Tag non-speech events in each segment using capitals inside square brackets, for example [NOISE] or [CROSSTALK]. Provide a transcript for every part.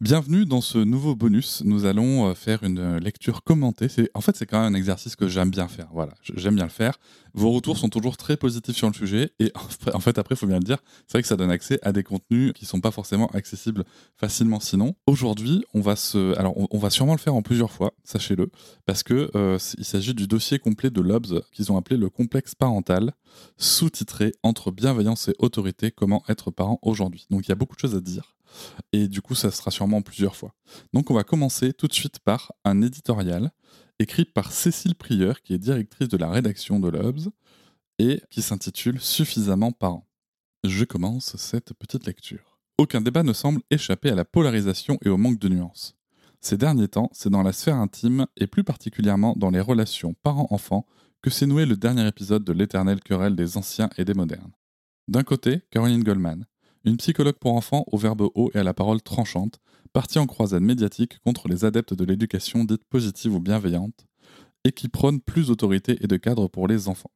Bienvenue dans ce nouveau bonus. Nous allons euh, faire une euh, lecture commentée. En fait, c'est quand même un exercice que j'aime bien faire. Voilà, j'aime bien le faire. Vos retours sont toujours très positifs sur le sujet. Et [LAUGHS] en fait, après, il faut bien le dire, c'est vrai que ça donne accès à des contenus qui sont pas forcément accessibles facilement sinon. Aujourd'hui, on va se, alors, on, va sûrement le faire en plusieurs fois, sachez-le, parce que euh, il s'agit du dossier complet de l'OBS qu'ils ont appelé le complexe parental, sous-titré Entre bienveillance et autorité, comment être parent aujourd'hui. Donc, il y a beaucoup de choses à dire. Et du coup, ça sera sûrement plusieurs fois. Donc, on va commencer tout de suite par un éditorial écrit par Cécile Prieur, qui est directrice de la rédaction de l'Obs, et qui s'intitule Suffisamment parent. Je commence cette petite lecture. Aucun débat ne semble échapper à la polarisation et au manque de nuances. Ces derniers temps, c'est dans la sphère intime, et plus particulièrement dans les relations parents-enfants, que s'est noué le dernier épisode de l'éternelle querelle des anciens et des modernes. D'un côté, Caroline Goldman, une psychologue pour enfants au verbe haut et à la parole tranchante, partie en croisade médiatique contre les adeptes de l'éducation dite positive ou bienveillante, et qui prône plus d'autorité et de cadre pour les enfants.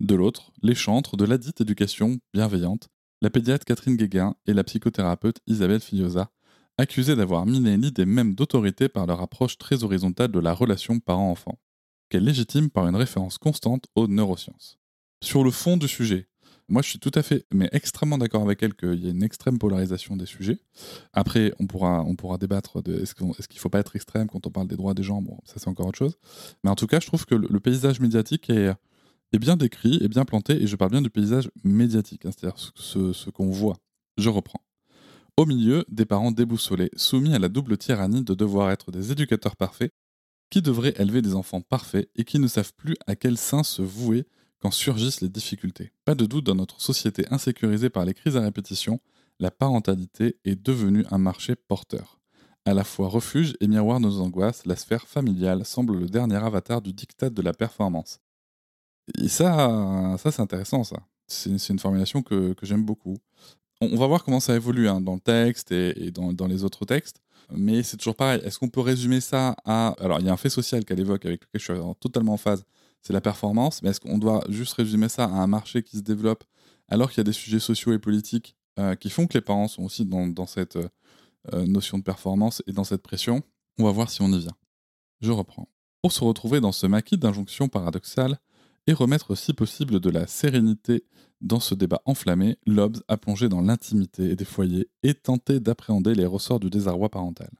De l'autre, les chantres de la dite éducation bienveillante, la pédiatre Catherine Guéguin et la psychothérapeute Isabelle Fillosa, accusées d'avoir miné l'idée même d'autorité par leur approche très horizontale de la relation parent-enfant, qu'elle légitime par une référence constante aux neurosciences. Sur le fond du sujet, moi, je suis tout à fait, mais extrêmement d'accord avec elle qu'il y a une extrême polarisation des sujets. Après, on pourra, on pourra débattre de est-ce qu'il ne faut pas être extrême quand on parle des droits des gens? Bon, ça, c'est encore autre chose. Mais en tout cas, je trouve que le, paysage médiatique est, bien décrit, est bien planté, et je parle bien du paysage médiatique, hein, c'est-à-dire ce, ce qu'on voit. Je reprends. Au milieu, des parents déboussolés, soumis à la double tyrannie de devoir être des éducateurs parfaits, qui devraient élever des enfants parfaits et qui ne savent plus à quel sein se vouer quand surgissent les difficultés. Pas de doute, dans notre société insécurisée par les crises à répétition, la parentalité est devenue un marché porteur. À la fois refuge et miroir de nos angoisses, la sphère familiale semble le dernier avatar du diktat de la performance. Et ça, ça c'est intéressant, ça. C'est une, formulation que, j'aime beaucoup. On, va voir comment ça évolue hein, dans le texte et, dans, dans, les autres textes. Mais c'est toujours pareil. Est-ce qu'on peut résumer ça à... Alors, il y a un fait social qu'elle évoque avec lequel je suis totalement en phase c'est la performance. Mais est-ce qu'on doit juste résumer ça à un marché qui se développe alors qu'il y a des sujets sociaux et politiques euh, qui font que les parents sont aussi dans, cette euh, notion de performance et dans cette pression? On va voir si on y vient. Je reprends. Pour se retrouver dans ce maquis d'injonctions paradoxales et remettre si possible de la sérénité dans ce débat enflammé, Lobbes a plongé dans l'intimité des foyers et tenté d'appréhender les ressorts du désarroi parental.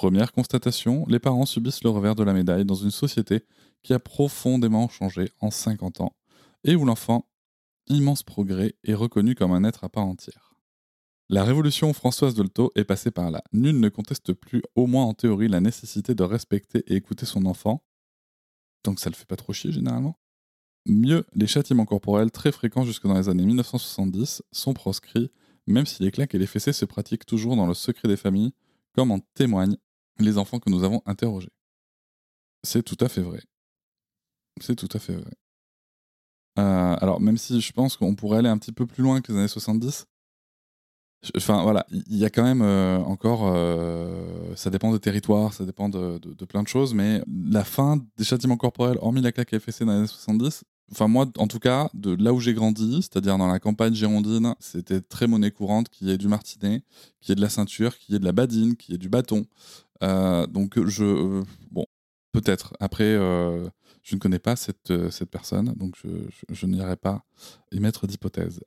Première constatation, les parents subissent le revers de la médaille dans une société qui a profondément changé en 50 ans et où l'enfant, immense progrès, est reconnu comme un être à part entière. La révolution Françoise Dolto est passée par là. Nul ne conteste plus, au moins en théorie, la nécessité de respecter et écouter son enfant, que ça le fait pas trop chier généralement. Mieux, les châtiments corporels, très fréquents jusque dans les années 1970, sont proscrits, même si les claques et les fessées se pratiquent toujours dans le secret des familles, comme en témoignent les enfants que nous avons interrogés. C'est tout à fait vrai. C'est tout à fait vrai. Euh, alors, même si je pense qu'on pourrait aller un petit peu plus loin que les années 70, Enfin voilà, il y a quand même euh, encore, euh, ça dépend des territoires, ça dépend de, de, de, plein de choses, mais la fin des châtiments corporels, hormis la claque FSC dans les années 70, enfin moi en tout cas, de là où j'ai grandi, c'est-à-dire dans la campagne girondine, c'était très monnaie courante qu'il y ait du martinet, qu'il y ait de la ceinture, qu'il y ait de la badine, qu'il y ait du bâton. Euh, donc je, euh, bon, peut-être. Après, euh, je ne connais pas cette, personne, donc je, n'irai pas émettre d'hypothèse.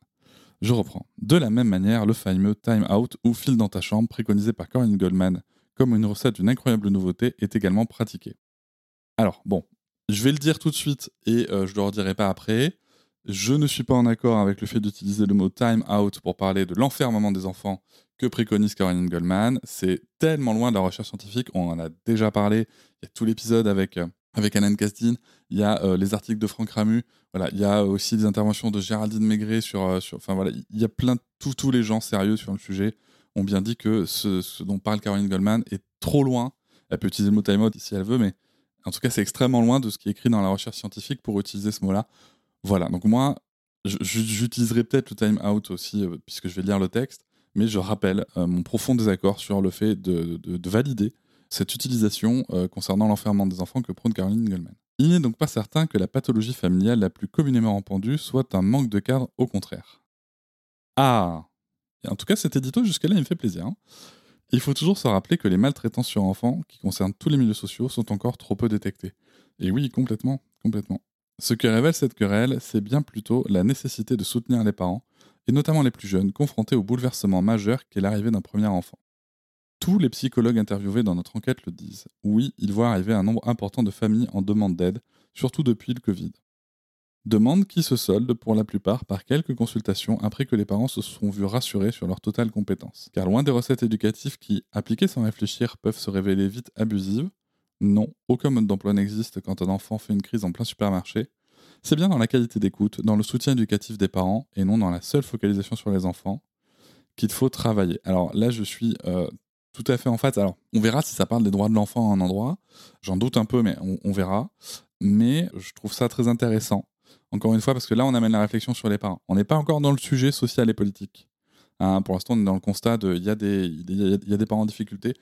Je reprends. De la même manière, le fameux time out ou file dans ta chambre, préconisé par Corinne Goldman comme une recette d'une incroyable nouveauté, est également pratiqué. Alors, bon, je vais le dire tout de suite et je ne le redirai pas après. Je ne suis pas en accord avec le fait d'utiliser le mot time out pour parler de l'enfermement des enfants que préconise Corinne Goldman. C'est tellement loin de la recherche scientifique, on en a déjà parlé. Il y a tout l'épisode avec, euh, avec Alan Castine, il y a euh, les articles de Franck Ramu, il y a aussi des interventions de Géraldine Maigret sur, euh, sur enfin voilà, il y a plein de tous tous les gens sérieux sur le sujet ont bien dit que ce, ce dont parle Caroline Goldman est trop loin. Elle peut utiliser le mot time out si elle veut, mais en tout cas, c'est extrêmement loin de ce qui est écrit dans la recherche scientifique pour utiliser ce mot-là. Voilà, donc moi, j'utiliserai peut-être le time out aussi, euh, puisque je vais lire le texte, mais je rappelle euh, mon profond désaccord sur le fait de, de, de valider cette utilisation euh, concernant l'enfermement des enfants que prône Caroline Goldman. Il n'est donc pas certain que la pathologie familiale la plus communément répandue soit un manque de cadre, au contraire. Ah En tout cas, cet édito jusque-là, il me fait plaisir. Hein. Il faut toujours se rappeler que les maltraitances sur enfants, qui concernent tous les milieux sociaux, sont encore trop peu détectés. Et oui, complètement, complètement. Ce que révèle cette querelle, c'est bien plutôt la nécessité de soutenir les parents, et notamment les plus jeunes, confrontés au bouleversement majeur qu'est l'arrivée d'un premier enfant. Tous les psychologues interviewés dans notre enquête le disent. Oui, ils voient arriver un nombre important de familles en demande d'aide, surtout depuis le Covid. Demande qui se solde pour la plupart par quelques consultations après que les parents se sont vus rassurés sur leur totale compétence. Car loin des recettes éducatives qui, appliquées sans réfléchir, peuvent se révéler vite abusives, non, aucun mode d'emploi n'existe quand un enfant fait une crise en plein supermarché. C'est bien dans la qualité d'écoute, dans le soutien éducatif des parents et non dans la seule focalisation sur les enfants qu'il faut travailler. Alors là, je suis euh, tout à fait en face. Alors, on verra si ça parle des droits de l'enfant à un endroit. J'en doute un peu, mais on, verra. Mais je trouve ça très intéressant encore une fois, parce que là, on amène la réflexion sur les parents. On n'est pas encore dans le sujet social et politique. Hein, pour l'instant, on est dans le constat de il y a des parents en difficulté.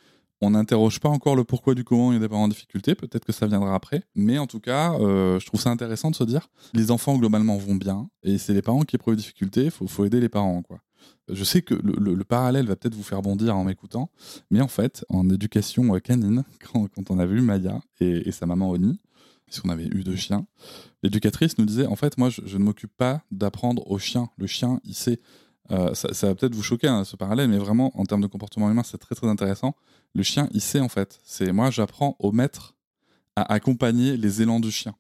On n'interroge pas encore le pourquoi du comment il y a des parents en difficulté. Peut-être que ça viendra après. Mais en tout cas, euh, je trouve ça intéressant de se dire les enfants, globalement, vont bien. Et c'est les parents qui éprouvent des difficultés. Il faut, aider les parents. quoi. Je sais que le, le, le parallèle va peut-être vous faire bondir en m'écoutant. Mais en fait, en éducation canine, [LAUGHS] quand, on a vu Maya et, sa maman Oni, puisqu'on avait eu deux chiens, l'éducatrice nous disait en fait, moi, je ne m'occupe pas d'apprendre au chien. Le chien, il sait. Euh, ça, va peut-être vous choquer hein, ce parallèle, mais vraiment, en termes de comportement humain, c'est très très intéressant. Le chien, il sait en fait. C'est moi, j'apprends au maître à accompagner les élans du chien.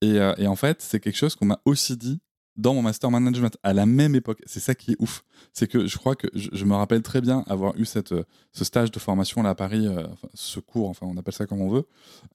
Et, euh, en fait, c'est quelque chose qu'on m'a aussi dit dans mon master management à la même époque. C'est ça qui est ouf. C'est que je crois que je, me rappelle très bien avoir eu cette, euh, ce stage de formation là à Paris, ce cours, enfin on appelle ça comme on veut,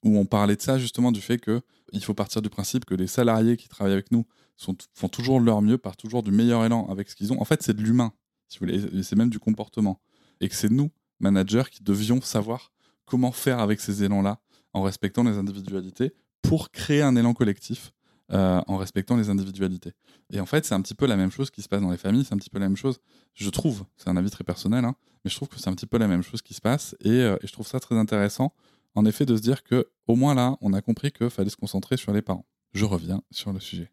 où on parlait de ça justement du fait que il faut partir du principe que les salariés qui travaillent avec nous font toujours leur mieux, partent toujours du meilleur élan avec ce qu'ils ont. En fait, c'est de l'humain, si vous voulez, c'est même du comportement. Et que c'est nous, managers, qui devions savoir comment faire avec ces élans-là en respectant les individualités pour créer un élan collectif euh, en respectant les individualités. Et en fait, c'est un petit peu la même chose qui se passe dans les familles, c'est un petit peu la même chose, je trouve, c'est un avis très personnel, hein, mais je trouve que c'est un petit peu la même chose qui se passe, et, euh, et, je trouve ça très intéressant, en effet, de se dire que au moins là, on a compris qu'il fallait se concentrer sur les parents. Je reviens sur le sujet.